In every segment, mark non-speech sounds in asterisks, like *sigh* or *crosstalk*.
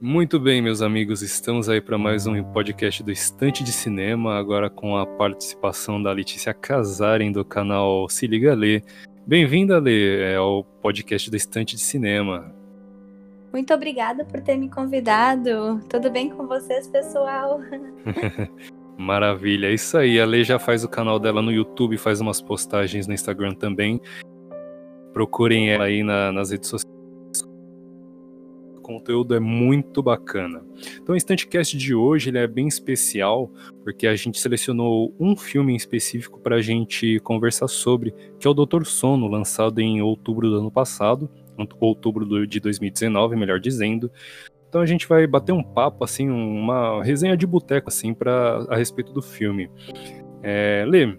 Muito bem, meus amigos, estamos aí para mais um podcast do Estante de Cinema, agora com a participação da Letícia Casarem do canal Se Liga Lê. Bem-vinda, Lê, ao podcast do Estante de Cinema. Muito obrigada por ter me convidado. Tudo bem com vocês, pessoal? *laughs* Maravilha, é isso aí. A Lê já faz o canal dela no YouTube, faz umas postagens no Instagram também. Procurem ela aí na, nas redes sociais conteúdo é muito bacana. Então o Instantcast de hoje ele é bem especial, porque a gente selecionou um filme em específico para a gente conversar sobre, que é o Doutor Sono, lançado em outubro do ano passado, outubro de 2019, melhor dizendo. Então a gente vai bater um papo, assim, uma resenha de boteco, assim, pra, a respeito do filme. É, Lê,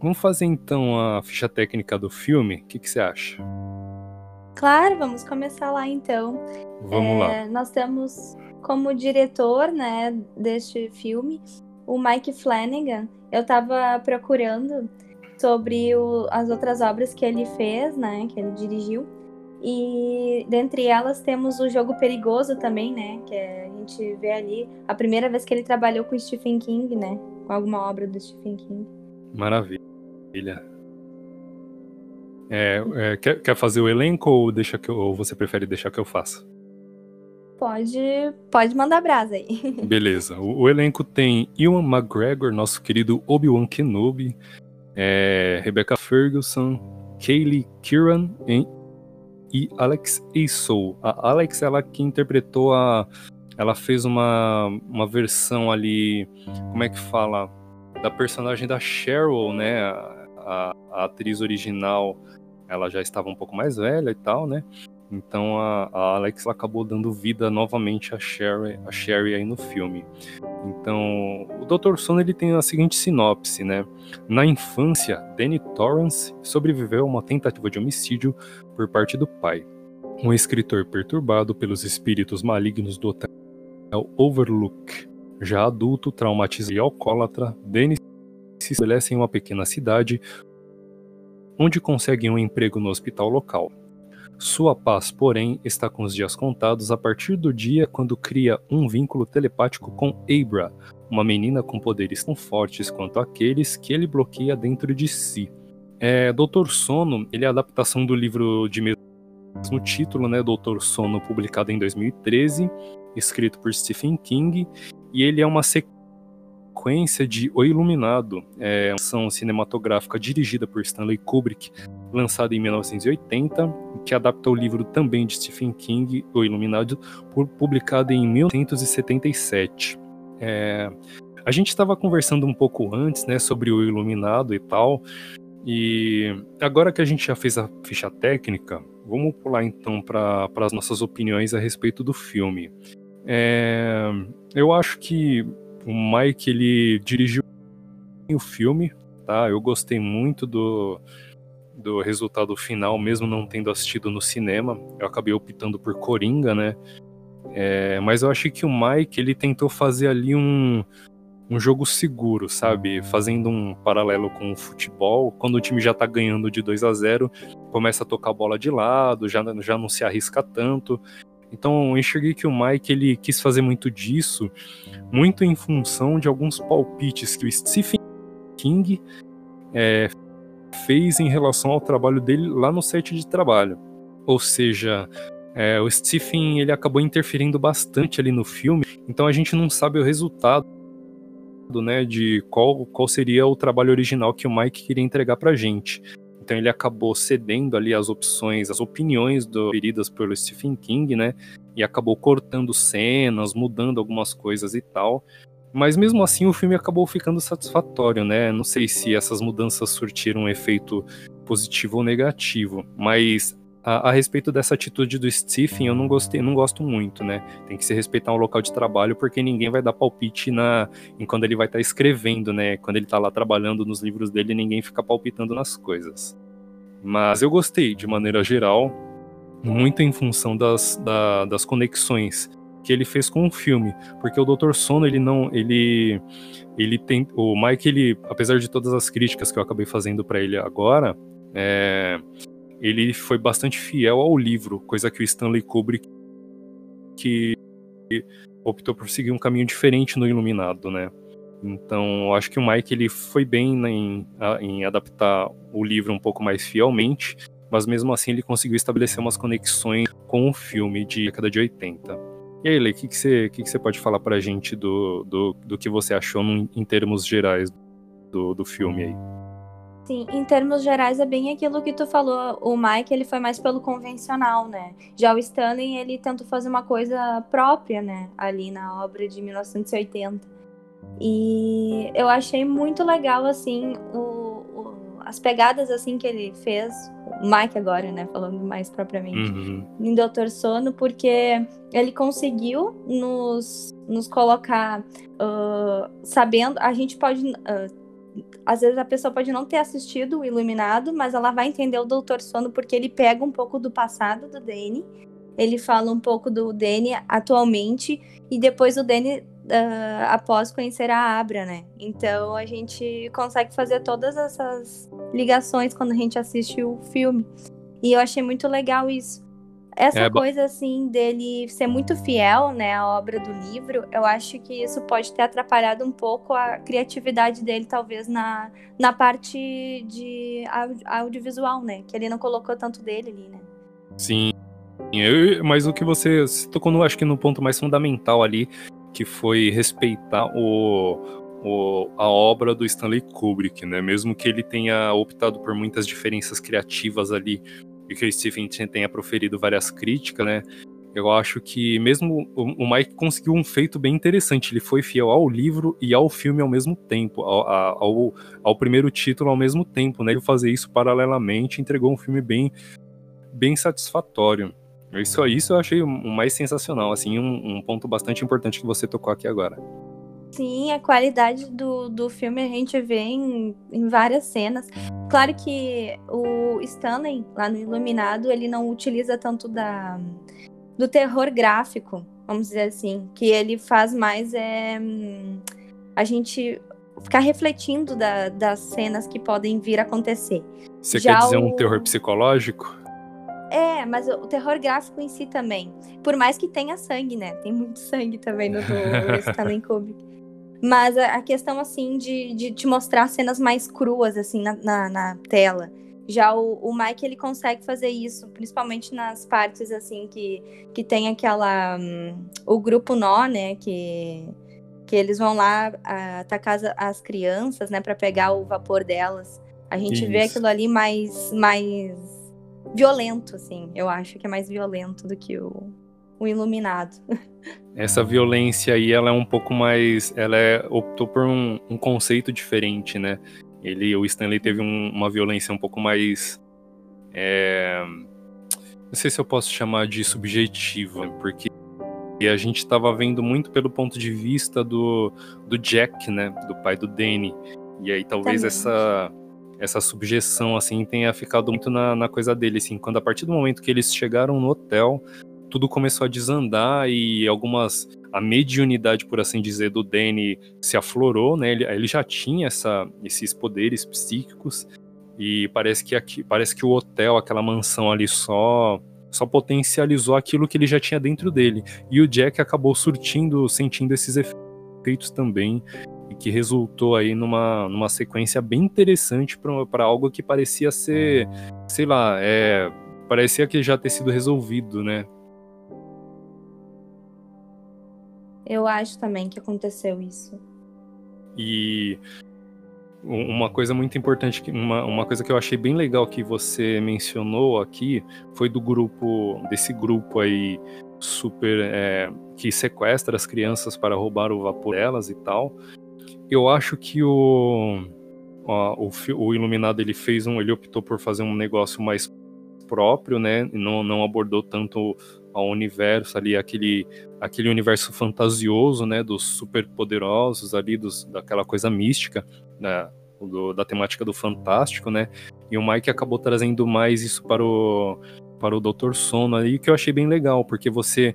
vamos fazer então a ficha técnica do filme? O que, que você acha? Claro, vamos começar lá então. Vamos é, lá. Nós temos como diretor, né, deste filme o Mike Flanagan. Eu estava procurando sobre o, as outras obras que ele fez, né, que ele dirigiu. E dentre elas temos o Jogo Perigoso também, né, que é, a gente vê ali a primeira vez que ele trabalhou com Stephen King, né, com alguma obra do Stephen King. Maravilha. É, é, quer, quer fazer o elenco ou, deixa que eu, ou você prefere deixar que eu faça? Pode, pode mandar brasa aí. *laughs* Beleza. O, o, elenco tem Ewan McGregor, nosso querido Obi-Wan Kenobi, é, Rebecca Ferguson, Kaylee Kieran e, e Alex Esou. A Alex, ela que interpretou a... Ela fez uma, uma versão ali, como é que fala? Da personagem da Cheryl, né? A, a atriz original ela já estava um pouco mais velha e tal, né? Então a, a Alex acabou dando vida novamente a Sherry, a Sherry aí no filme. Então o Dr. Sono ele tem a seguinte sinopse, né? Na infância, Danny Torrance sobreviveu a uma tentativa de homicídio por parte do pai. Um escritor perturbado pelos espíritos malignos do hotel Overlook. Já adulto, traumatizado e alcoólatra, Danny se estabelece em uma pequena cidade onde consegue um emprego no hospital local. Sua paz, porém, está com os dias contados a partir do dia quando cria um vínculo telepático com Abra, uma menina com poderes tão fortes quanto aqueles que ele bloqueia dentro de si. É, Doutor Sono, ele é a adaptação do livro de mesmo título, né, Doutor Sono, publicado em 2013, escrito por Stephen King, e ele é uma sequência de O Iluminado, é uma ação cinematográfica dirigida por Stanley Kubrick, lançada em 1980, que adapta o livro também de Stephen King, O Iluminado, publicado em 1977. É, a gente estava conversando um pouco antes, né, sobre o Iluminado e tal, e agora que a gente já fez a ficha técnica, vamos pular então para as nossas opiniões a respeito do filme. É, eu acho que o Mike ele dirigiu o filme, tá? Eu gostei muito do, do resultado final, mesmo não tendo assistido no cinema. Eu acabei optando por Coringa, né? É, mas eu achei que o Mike ele tentou fazer ali um, um jogo seguro, sabe? Fazendo um paralelo com o futebol. Quando o time já tá ganhando de 2 a 0 começa a tocar a bola de lado, já, já não se arrisca tanto. Então eu enxerguei que o Mike ele quis fazer muito disso, muito em função de alguns palpites que o Stephen King é, fez em relação ao trabalho dele lá no set de trabalho. Ou seja, é, o Stephen ele acabou interferindo bastante ali no filme, então a gente não sabe o resultado né, de qual, qual seria o trabalho original que o Mike queria entregar pra gente. Então ele acabou cedendo ali as opções, as opiniões do, feridas pelo Stephen King, né? E acabou cortando cenas, mudando algumas coisas e tal. Mas mesmo assim o filme acabou ficando satisfatório, né? Não sei se essas mudanças surtiram um efeito positivo ou negativo, mas a, a, respeito dessa atitude do Stephen, eu não gostei, não gosto muito, né? Tem que se respeitar um local de trabalho, porque ninguém vai dar palpite na, em quando ele vai estar tá escrevendo, né? Quando ele está lá trabalhando nos livros dele, ninguém fica palpitando nas coisas. Mas eu gostei, de maneira geral, muito em função das, da, das conexões que ele fez com o filme, porque o Dr. Sono ele não ele ele tem o Mike ele apesar de todas as críticas que eu acabei fazendo para ele agora é, ele foi bastante fiel ao livro, coisa que o Stanley Kubrick que optou por seguir um caminho diferente no Iluminado, né? Então, eu acho que o Mike ele foi bem em, em adaptar o livro um pouco mais fielmente, mas mesmo assim ele conseguiu estabelecer umas conexões com o filme de década de 80. E aí, Lei, o que, que, você, que, que você pode falar pra gente do, do, do que você achou em termos gerais do, do filme aí? Sim, em termos gerais é bem aquilo que tu falou. O Mike ele foi mais pelo convencional, né? Já o Stanley ele tentou fazer uma coisa própria, né? Ali na obra de 1980. E eu achei muito legal assim o, as pegadas assim que ele fez, o Mike agora, né? Falando mais propriamente uhum. em Doutor Sono, porque ele conseguiu nos, nos colocar uh, sabendo. A gente pode uh, às vezes a pessoa pode não ter assistido o Iluminado, mas ela vai entender o Doutor Sono porque ele pega um pouco do passado do Danny, ele fala um pouco do Danny atualmente e depois o Danny uh, após conhecer a Abra, né? Então a gente consegue fazer todas essas ligações quando a gente assiste o filme. E eu achei muito legal isso. Essa é, coisa, assim, dele ser muito fiel, né, à obra do livro, eu acho que isso pode ter atrapalhado um pouco a criatividade dele, talvez, na, na parte de audiovisual, né? Que ele não colocou tanto dele ali, né? Sim. Eu, mas o que você, você tocou, no, acho que no ponto mais fundamental ali, que foi respeitar o, o, a obra do Stanley Kubrick, né? Mesmo que ele tenha optado por muitas diferenças criativas ali e que o Stephen tenha proferido várias críticas, né? Eu acho que mesmo o Mike conseguiu um feito bem interessante. Ele foi fiel ao livro e ao filme ao mesmo tempo, ao, ao, ao primeiro título ao mesmo tempo, né? Ele fazer isso paralelamente entregou um filme bem, bem satisfatório. Isso, isso eu achei o mais sensacional, assim, um, um ponto bastante importante que você tocou aqui agora. Sim, a qualidade do, do filme a gente vê em, em várias cenas. Claro que o Stanley, lá no Iluminado, ele não utiliza tanto da, do terror gráfico, vamos dizer assim. Que ele faz mais é a gente ficar refletindo da, das cenas que podem vir a acontecer. Você Já quer dizer o... um terror psicológico? É, mas o terror gráfico em si também. Por mais que tenha sangue, né? Tem muito sangue também no do *laughs* Stanley Kubrick. Mas a, questão, assim, de, de te mostrar cenas mais cruas, assim, na, na, na tela. Já o, o, Mike, ele consegue fazer isso, principalmente nas partes, assim, que, que tem aquela... Um, o grupo nó, né, que, que eles vão lá atacar as, as crianças, né, para pegar o vapor delas. A gente isso. vê aquilo ali mais, mais violento, assim. Eu acho que é mais violento do que o, o Iluminado. *laughs* Essa violência aí, ela é um pouco mais. Ela é, optou por um, um conceito diferente, né? Ele, o Stanley teve um, uma violência um pouco mais. É, não sei se eu posso chamar de subjetiva, porque a gente estava vendo muito pelo ponto de vista do, do Jack, né? Do pai do Danny. E aí talvez essa essa subjeção assim tenha ficado muito na, na coisa dele, assim, quando a partir do momento que eles chegaram no hotel, tudo começou a desandar e algumas a mediunidade, por assim dizer, do Danny se aflorou, né? Ele, ele já tinha essa, esses poderes psíquicos e parece que aqui, parece que o hotel, aquela mansão ali só só potencializou aquilo que ele já tinha dentro dele. E o Jack acabou surtindo, sentindo esses efeitos também e que resultou aí numa, numa sequência bem interessante para algo que parecia ser, sei lá, é, parecia que já ter sido resolvido, né? Eu acho também que aconteceu isso. E uma coisa muito importante, uma, uma coisa que eu achei bem legal que você mencionou aqui foi do grupo, desse grupo aí super é, que sequestra as crianças para roubar o vapor delas e tal. Eu acho que o, o, o Iluminado ele fez um, ele optou por fazer um negócio mais próprio, né? Não, não abordou tanto ao universo ali, aquele, aquele universo fantasioso, né, dos superpoderosos ali, dos, daquela coisa mística, né, do, da temática do fantástico, né, e o Mike acabou trazendo mais isso para o, para o Dr. Sono aí, que eu achei bem legal, porque você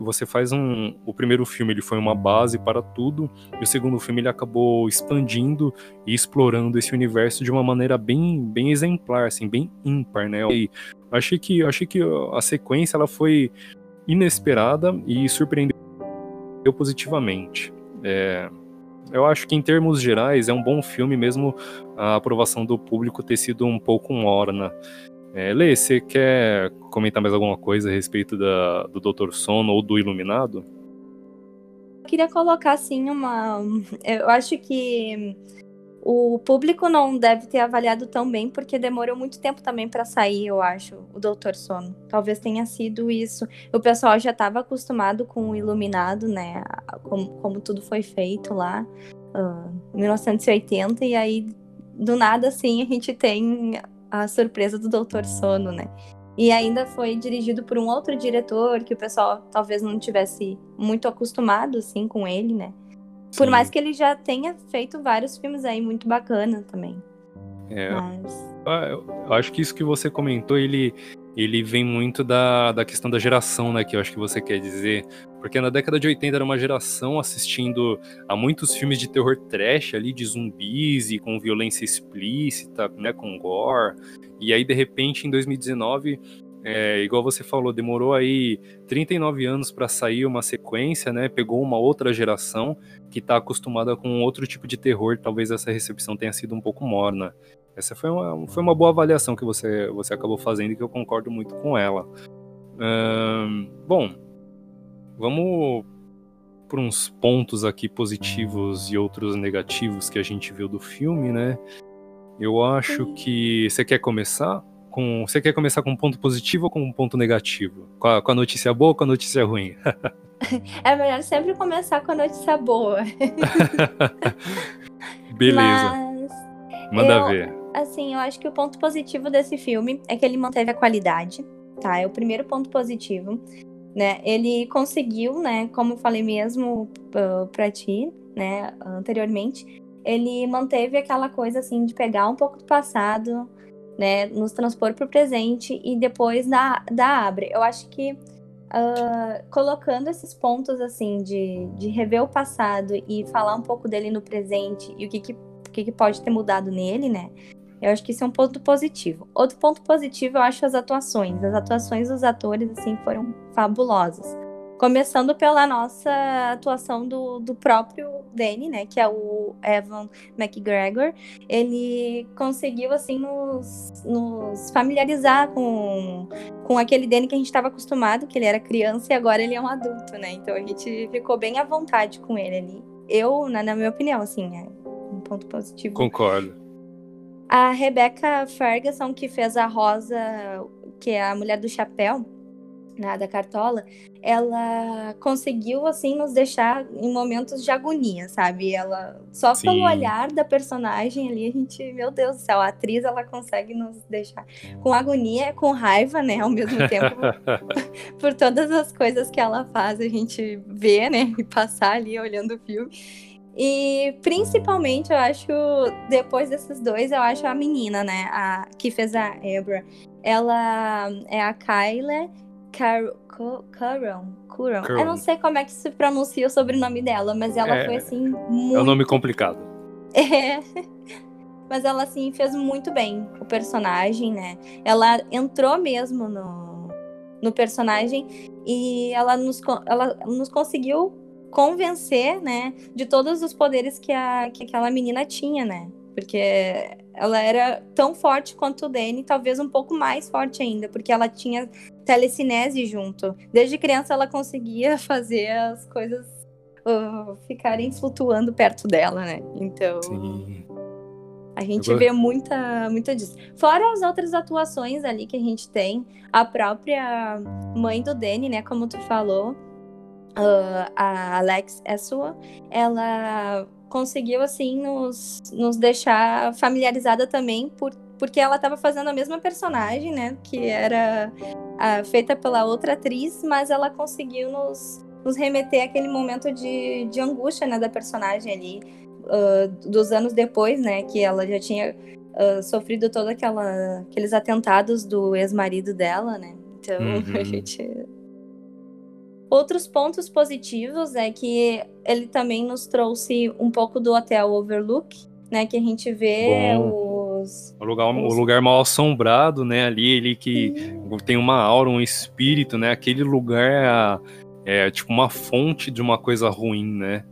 você faz um. O primeiro filme ele foi uma base para tudo, e o segundo filme ele acabou expandindo e explorando esse universo de uma maneira bem, bem exemplar, assim, bem ímpar, né? E achei que, achei que a sequência ela foi inesperada e surpreendeu positivamente. É, eu acho que em termos gerais é um bom filme, mesmo a aprovação do público ter sido um pouco morna. É, Lê, você quer comentar mais alguma coisa a respeito da, do Doutor Sono ou do Iluminado? Eu queria colocar assim uma. Eu acho que o público não deve ter avaliado tão bem, porque demorou muito tempo também para sair, eu acho, o Doutor Sono. Talvez tenha sido isso. O pessoal já estava acostumado com o Iluminado, né? Como, como tudo foi feito lá, uh, 1980, e aí, do nada, assim, a gente tem a surpresa do Doutor Sono, né? E ainda foi dirigido por um outro diretor que o pessoal talvez não tivesse muito acostumado, assim, com ele, né? Por mais que ele já tenha feito vários filmes aí muito bacana também. É. Mas... Ah, eu acho que isso que você comentou, ele, ele vem muito da, da questão da geração, né? Que eu acho que você quer dizer. Porque na década de 80 era uma geração assistindo a muitos filmes de terror trash ali, de zumbis e com violência explícita, né? Com gore. E aí, de repente, em 2019 é, igual você falou, demorou aí 39 anos para sair uma sequência, né? Pegou uma outra geração que está acostumada com outro tipo de terror. Talvez essa recepção tenha sido um pouco morna. Essa foi uma, foi uma boa avaliação que você, você acabou fazendo e que eu concordo muito com ela. bom, vamos por uns pontos aqui positivos e outros negativos que a gente viu do filme, né? Eu acho que. Você quer começar? com. Você quer começar com um ponto positivo ou com um ponto negativo? Com a, com a notícia boa ou com a notícia ruim? *laughs* é melhor sempre começar com a notícia boa. *laughs* Beleza. Mas Manda eu, ver. Assim, eu acho que o ponto positivo desse filme é que ele manteve a qualidade, tá? É o primeiro ponto positivo. Né? Ele conseguiu, né, como falei mesmo pra ti, né, anteriormente, ele manteve aquela coisa assim de pegar um pouco do passado, né, nos transpor para o presente e depois da, da abre. Eu acho que uh, colocando esses pontos assim de, de rever o passado e falar um pouco dele no presente e o que, que, que, que pode ter mudado nele, né? Eu acho que isso é um ponto positivo. Outro ponto positivo eu acho as atuações. As atuações dos atores assim foram fabulosas. Começando pela nossa atuação do, do próprio Danny, né? Que é o Evan McGregor. Ele conseguiu, assim, nos, nos familiarizar com, com aquele Danny que a gente estava acostumado, que ele era criança e agora ele é um adulto, né? Então a gente ficou bem à vontade com ele ali. Eu, na, na minha opinião, assim, é um ponto positivo. Concordo. A Rebecca Ferguson, que fez a Rosa, que é a mulher do chapéu, né, da Cartola, ela conseguiu, assim, nos deixar em momentos de agonia, sabe? Ela, só Sim. pelo olhar da personagem ali, a gente, meu Deus do céu, a atriz, ela consegue nos deixar com agonia, com raiva, né, ao mesmo *laughs* tempo, por todas as coisas que ela faz, a gente vê, né, e passar ali olhando o filme. E principalmente, eu acho, depois desses dois, eu acho a menina, né, a, que fez a Abra, ela é a Kyla Curon. Curon. Eu não sei como é que se pronuncia o sobrenome dela, mas ela é, foi assim muito. É um nome complicado. *laughs* É. Mas ela assim fez muito bem o personagem, né? Ela entrou mesmo no, no personagem e ela nos, ela nos conseguiu convencer, né, de todos os poderes que, a, que aquela menina tinha, né? Porque ela era tão forte quanto o Danny, talvez um pouco mais forte ainda, porque ela tinha telecinese junto. Desde criança ela conseguia *laughs* fazer as coisas uh, ficarem flutuando perto dela, né? Então. Sim. A gente vê muita, muita disso. Fora as outras atuações ali que a gente tem, a própria mãe do Danny, né? Como tu falou, uh, a Alex é sua, ela conseguiu, assim, nos, nos deixar familiarizada também, por, porque ela estava fazendo a mesma personagem, né? Que era a, feita pela outra atriz, mas ela conseguiu nos, nos remeter àquele momento de, de angústia, né? Da personagem ali, uh, dos anos depois, né? Que ela já tinha uh, sofrido todos aqueles atentados do ex-marido dela, né? Então, *laughs* uhum. a gente Outros pontos positivos é que ele também nos trouxe um pouco do Hotel Overlook, né? Que a gente vê Bom, os. O lugar, os... o lugar mal assombrado, né? Ali, ele que Sim. tem uma aura, um espírito, né? Aquele lugar é, é tipo uma fonte de uma coisa ruim, né?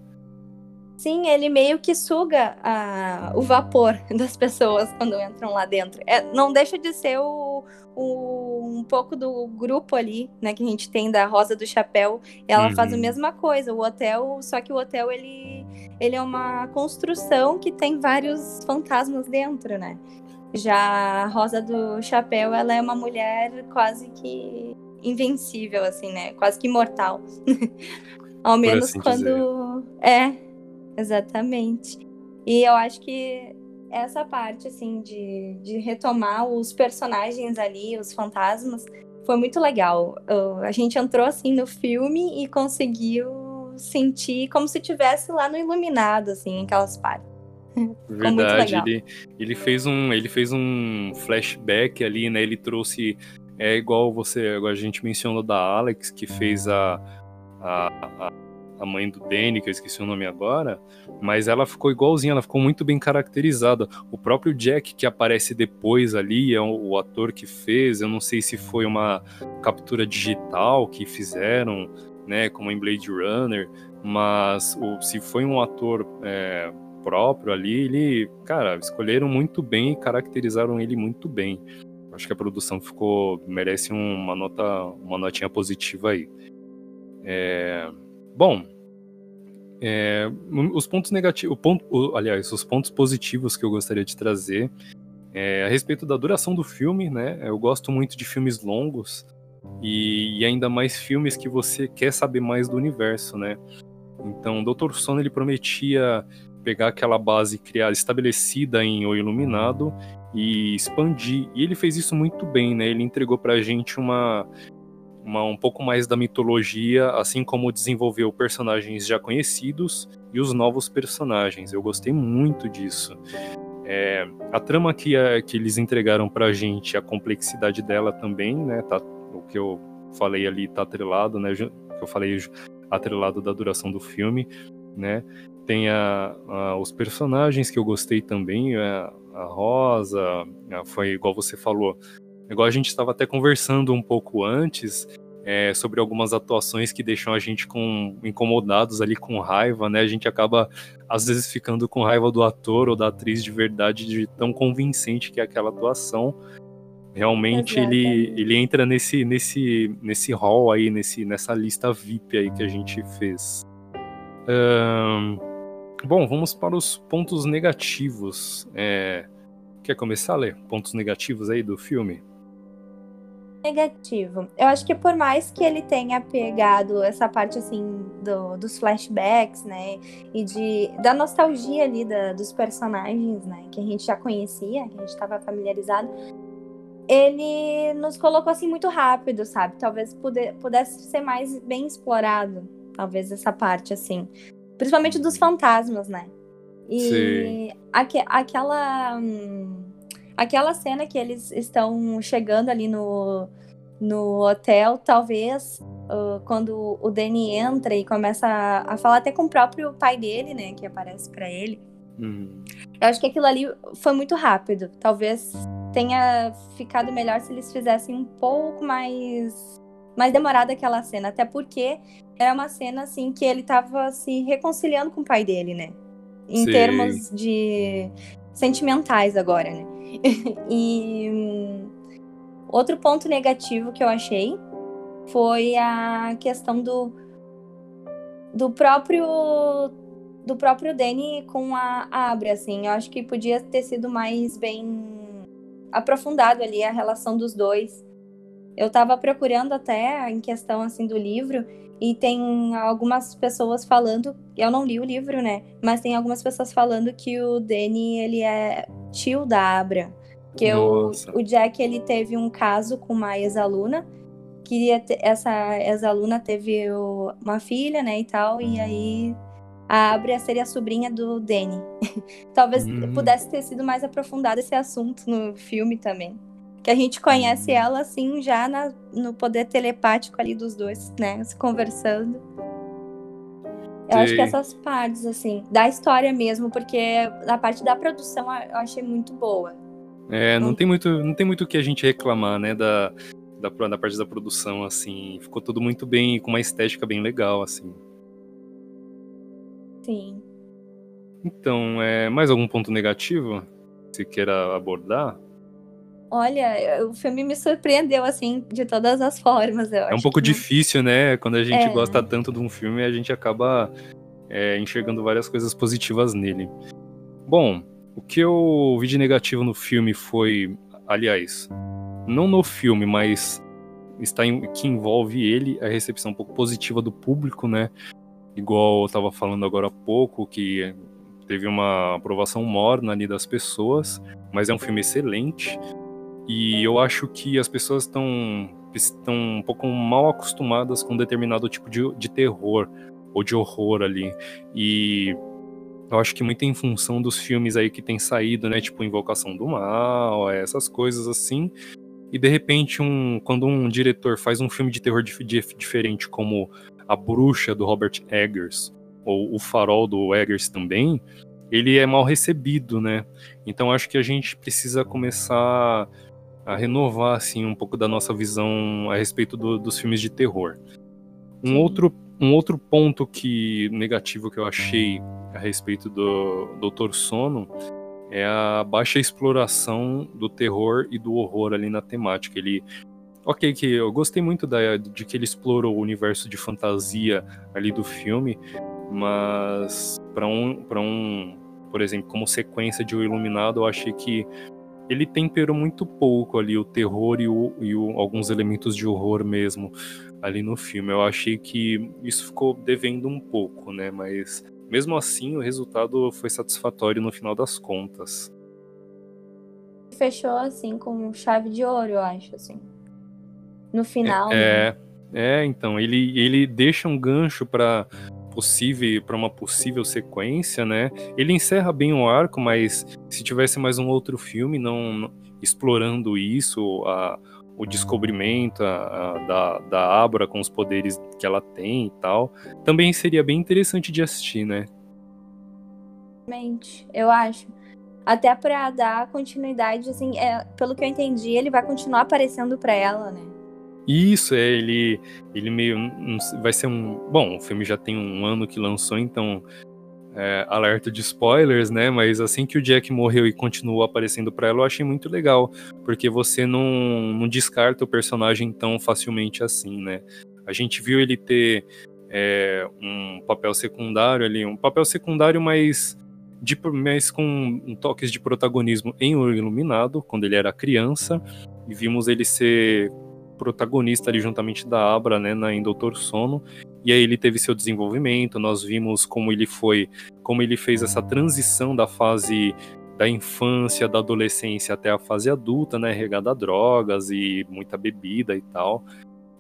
Sim, ele meio que suga a, o vapor *laughs* das pessoas quando entram lá dentro. É, não deixa de ser o, o, um pouco do grupo ali, né, que a gente tem da Rosa do Chapéu. Ela uhum. faz a uhum. mesma coisa. O hotel, só que o hotel ele, ele é uma construção que tem vários fantasmas dentro, né? Já a Rosa do Chapéu, ela é uma mulher quase que invencível, assim, né? Quase que imortal. *laughs* Ao menos assim quando. Dizer. É, Exatamente. E eu acho que essa parte, assim, de, de retomar os personagens ali, os fantasmas, foi muito legal. a gente entrou, assim, no filme e conseguiu sentir como se tivesse lá no Iluminado, assim, aquelas partes. *laughs* Verdade, ele, ele fez um ele fez um flashback ali, né? Ele trouxe é igual você, a gente mencionou da Alex que fez a, a, a a mãe do Danny, que eu esqueci o nome agora, mas ela ficou igualzinha, ela ficou muito bem caracterizada. O próprio Jack que aparece depois ali é o, o ator que fez, eu não sei se foi uma captura digital que fizeram, né, como em Blade Runner, mas o, se foi um ator é, próprio ali, ele, cara, escolheram muito bem e caracterizaram ele muito bem. Acho que a produção ficou merece uma nota, uma notinha positiva aí. É, bom, é, os pontos negativos, ponto, aliás, os pontos positivos que eu gostaria de trazer é, a respeito da duração do filme, né? Eu gosto muito de filmes longos e, e, ainda mais filmes que você quer saber mais do universo, né? Então, Dr. Sono ele prometia pegar aquela base criada, estabelecida em O Iluminado e expandir. E ele fez isso muito bem, né? Ele entregou pra gente uma uma, um pouco mais da mitologia, assim como desenvolveu personagens já conhecidos e os novos personagens. Eu gostei muito disso. É, a trama que, a, que eles entregaram pra gente, a complexidade dela também, né? Tá, o que eu falei ali tá atrelado, né? Que eu falei atrelado da duração do filme, né? Tem a, a, os personagens que eu gostei também, a, a Rosa, foi igual você falou, Igual a gente estava até conversando um pouco antes é, sobre algumas atuações que deixam a gente com incomodados ali com raiva, né? A gente acaba às vezes ficando com raiva do ator ou da atriz de verdade de tão convincente que é aquela atuação. Realmente ele, ele entra nesse nesse nesse hall aí, nesse nessa lista VIP aí que a gente fez. Bom, vamos para os pontos negativos. É, quer começar a ler pontos negativos aí do filme? Negativo. Eu acho que por mais que ele tenha pegado essa parte assim do, dos flashbacks, né, e de da nostalgia ali da, dos personagens, né, que a gente já conhecia, que a gente estava familiarizado, ele nos colocou assim muito rápido, sabe? Talvez puder, pudesse ser mais bem explorado, talvez essa parte assim, principalmente dos fantasmas, né? E aqu aquela hum, Aquela cena que eles estão chegando ali no, no hotel, talvez uh, quando o Danny entra e começa a, a, falar até com o próprio pai dele, né, que aparece para ele. Uhum. Eu acho que aquilo ali foi muito rápido. Talvez tenha ficado melhor se eles fizessem um pouco mais mais demorada aquela cena, até porque era uma cena assim que ele tava se reconciliando com o pai dele, né? Em Sim. termos de sentimentais agora, né? *laughs* e outro ponto negativo que eu achei foi a questão do do próprio do próprio Danny com a, a Abra, assim. Eu acho que podia ter sido mais bem aprofundado ali a relação dos dois. Eu tava procurando até em questão assim do livro e tem algumas pessoas falando, eu não li o livro, né? Mas tem algumas pessoas falando que o Danny, ele é tio da Abra. Que o, o Jack, ele teve um caso com uma ex-aluna. Ter, essa ex-aluna teve uma filha, né, e tal. E aí a Abra seria a sobrinha do Danny. *laughs* Talvez hum. pudesse ter sido mais aprofundado esse assunto no filme também. Que a gente conhece ela, assim, já na, no poder telepático ali dos dois, né? Se conversando. Eu acho que essas partes, assim, da história mesmo, porque a parte da produção eu achei muito boa. É, não, tem muito, não tem muito o que a gente reclamar, né, da, da, da parte da produção, assim. Ficou tudo muito bem, com uma estética bem legal, assim. Sim. Então, é, mais algum ponto negativo que você queira abordar? Olha, o filme me surpreendeu, assim, de todas as formas. é um pouco que... difícil, né? Quando a gente é. gosta tanto de um filme, a gente acaba é, enxergando várias coisas positivas nele. Bom, o que eu vi de negativo no filme foi, aliás, não no filme, mas está em, que envolve ele, a recepção um pouco positiva do público, né? Igual eu estava falando agora há pouco, que teve uma aprovação morna ali das pessoas, mas é um filme excelente. E eu acho que as pessoas estão estão um pouco mal acostumadas com determinado tipo de, de terror ou de horror ali. E eu acho que muito em função dos filmes aí que tem saído, né? Tipo Invocação do Mal, essas coisas assim. E de repente, um, quando um diretor faz um filme de terror dif diferente, como A Bruxa do Robert Eggers, ou O Farol do Eggers também, ele é mal recebido, né? Então acho que a gente precisa começar a renovar assim um pouco da nossa visão a respeito do, dos filmes de terror. Um outro, um outro ponto que negativo que eu achei a respeito do Doutor Sono é a baixa exploração do terror e do horror ali na temática. Ele Ok, que eu gostei muito da, de que ele explorou o universo de fantasia ali do filme, mas para um, para um, por exemplo, como sequência de O Iluminado, eu achei que ele temperou muito pouco ali o terror e, o, e o, alguns elementos de horror mesmo ali no filme. Eu achei que isso ficou devendo um pouco, né? Mas mesmo assim, o resultado foi satisfatório no final das contas. Fechou assim com chave de ouro, eu acho, assim. No final. É, né? é então ele ele deixa um gancho para possível para uma possível sequência, né? Ele encerra bem o arco, mas se tivesse mais um outro filme não, não explorando isso, a, o descobrimento a, a, da, da Abra com os poderes que ela tem e tal, também seria bem interessante de assistir, né? Eu acho. Até para dar continuidade, assim, é, pelo que eu entendi, ele vai continuar aparecendo para ela, né? Isso, é, ele, ele meio. Vai ser um. Bom, o filme já tem um ano que lançou, então. É, alerta de spoilers, né? Mas assim que o Jack morreu e continuou aparecendo para ela, eu achei muito legal, porque você não, não descarta o personagem tão facilmente assim, né? A gente viu ele ter é, um papel secundário ali, um papel secundário, mas, de, mas com toques de protagonismo em O Iluminado, quando ele era criança, e vimos ele ser protagonista ali juntamente da Abra, né, na, em Doutor Sono. E aí ele teve seu desenvolvimento, nós vimos como ele foi, como ele fez essa transição da fase da infância, da adolescência até a fase adulta, né, regada a drogas e muita bebida e tal.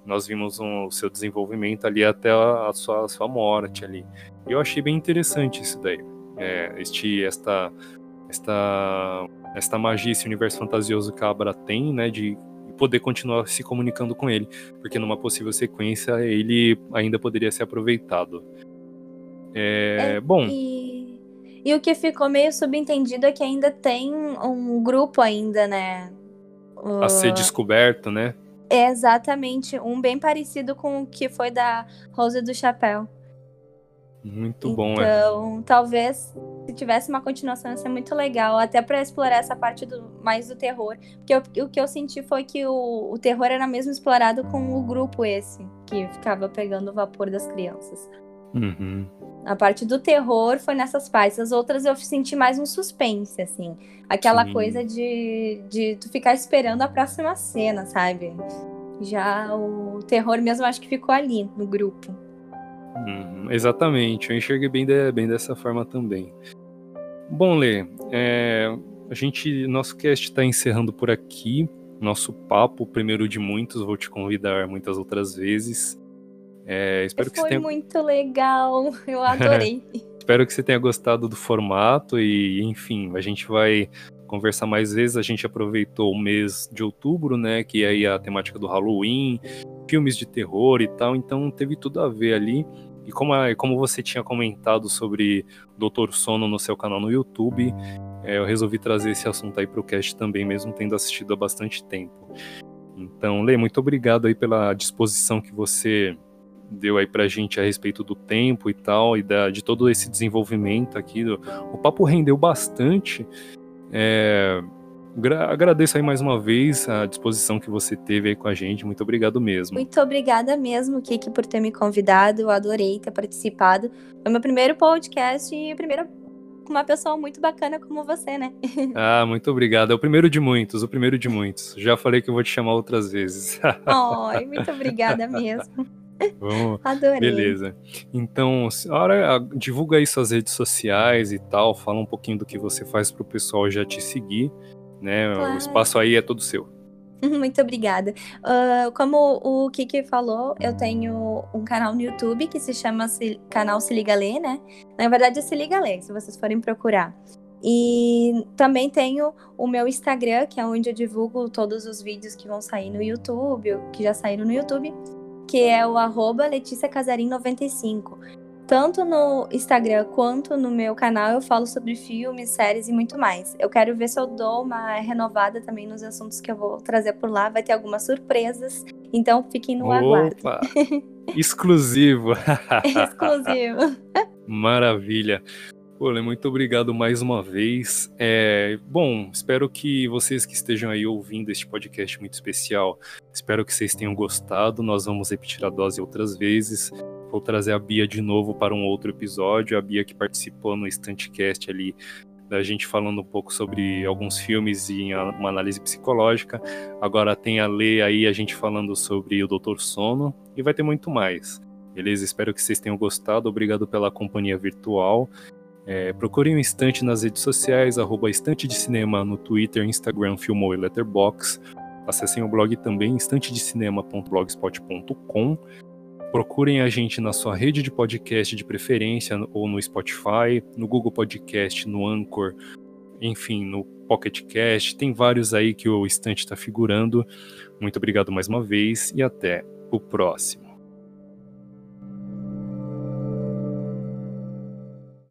Nós vimos um, o seu desenvolvimento ali até a, a, sua, a sua morte ali. E eu achei bem interessante isso daí. É, este, esta, esta, esta magia, esse universo fantasioso que a Abra tem, né, de poder continuar se comunicando com ele, porque numa possível sequência ele ainda poderia ser aproveitado. É, é bom. E, e, o que ficou meio subentendido é que ainda tem um grupo ainda, né? A ser descoberto, né? É exatamente, um bem parecido com o que foi da Rosa do Chapéu. Muito bom, então, é. Então, talvez se tivesse uma continuação ia ser muito legal, até para explorar essa parte do, mais do terror. Porque eu, o que eu senti foi que o, o terror era mesmo explorado com o grupo esse, que ficava pegando o vapor das crianças. Uhum. A parte do terror foi nessas partes. As outras eu senti mais um suspense, assim. Aquela Sim. coisa de, de tu ficar esperando a próxima cena, sabe? Já o terror mesmo acho que ficou ali, no grupo. Hum, exatamente, eu enxerguei bem, de, bem dessa forma também. Bom, Lê, é, a gente, nosso cast está encerrando por aqui. Nosso papo, primeiro de muitos, vou te convidar muitas outras vezes. É, espero Foi que você tenha... muito legal, eu adorei. *laughs* espero que você tenha gostado do formato e, enfim, a gente vai conversar mais vezes. A gente aproveitou o mês de outubro, né? Que é aí a temática do Halloween, filmes de terror e tal. Então teve tudo a ver ali. E como, como você tinha comentado sobre Doutor Sono no seu canal no YouTube, é, eu resolvi trazer esse assunto aí para o cast também, mesmo tendo assistido há bastante tempo. Então, Lê, muito obrigado aí pela disposição que você deu aí pra gente a respeito do tempo e tal, e da, de todo esse desenvolvimento aqui. O papo rendeu bastante. É, agradeço aí mais uma vez a disposição que você teve aí com a gente. Muito obrigado mesmo. Muito obrigada mesmo, Kiki, por ter me convidado. Eu adorei ter participado. Foi meu primeiro podcast e primeiro com uma pessoa muito bacana como você, né? *laughs* ah, muito obrigado. É o primeiro de muitos, o primeiro de muitos. Já falei que eu vou te chamar outras vezes. Ai, muito obrigada mesmo. *laughs* Vamos. Adorei. Beleza. Então, hora divulga aí suas redes sociais e tal, fala um pouquinho do que você faz para o pessoal já te seguir, né? Claro. O espaço aí é todo seu. *laughs* Muito obrigada. Uh, como o Kiki falou, eu tenho um canal no YouTube que se chama se, Canal Se Liga Lê, né? Na verdade é Se Liga Lê, se vocês forem procurar. E também tenho o meu Instagram, que é onde eu divulgo todos os vídeos que vão sair no YouTube, que já saíram no YouTube que é o arroba Letícia Casarim 95. Tanto no Instagram quanto no meu canal eu falo sobre filmes, séries e muito mais. Eu quero ver se eu dou uma renovada também nos assuntos que eu vou trazer por lá. Vai ter algumas surpresas, então fiquem no Opa. aguardo. Exclusivo. *laughs* Exclusivo. Maravilha. Olha, muito obrigado mais uma vez. É, bom, espero que vocês que estejam aí ouvindo este podcast muito especial, espero que vocês tenham gostado. Nós vamos repetir a dose outras vezes. Vou trazer a Bia de novo para um outro episódio. A Bia que participou no Instantcast ali da gente falando um pouco sobre alguns filmes e uma análise psicológica. Agora tem a Lê aí a gente falando sobre o Doutor Sono e vai ter muito mais. Beleza? Espero que vocês tenham gostado. Obrigado pela companhia virtual. É, procurem o Estante nas redes sociais, arroba Estante de Cinema no Twitter, Instagram, Filmou e Letterbox. Acessem o blog também, estantedecinema.blogspot.com. Procurem a gente na sua rede de podcast de preferência, ou no Spotify, no Google Podcast, no Anchor, enfim, no Pocket Cast. Tem vários aí que o Estante está figurando. Muito obrigado mais uma vez e até o próximo.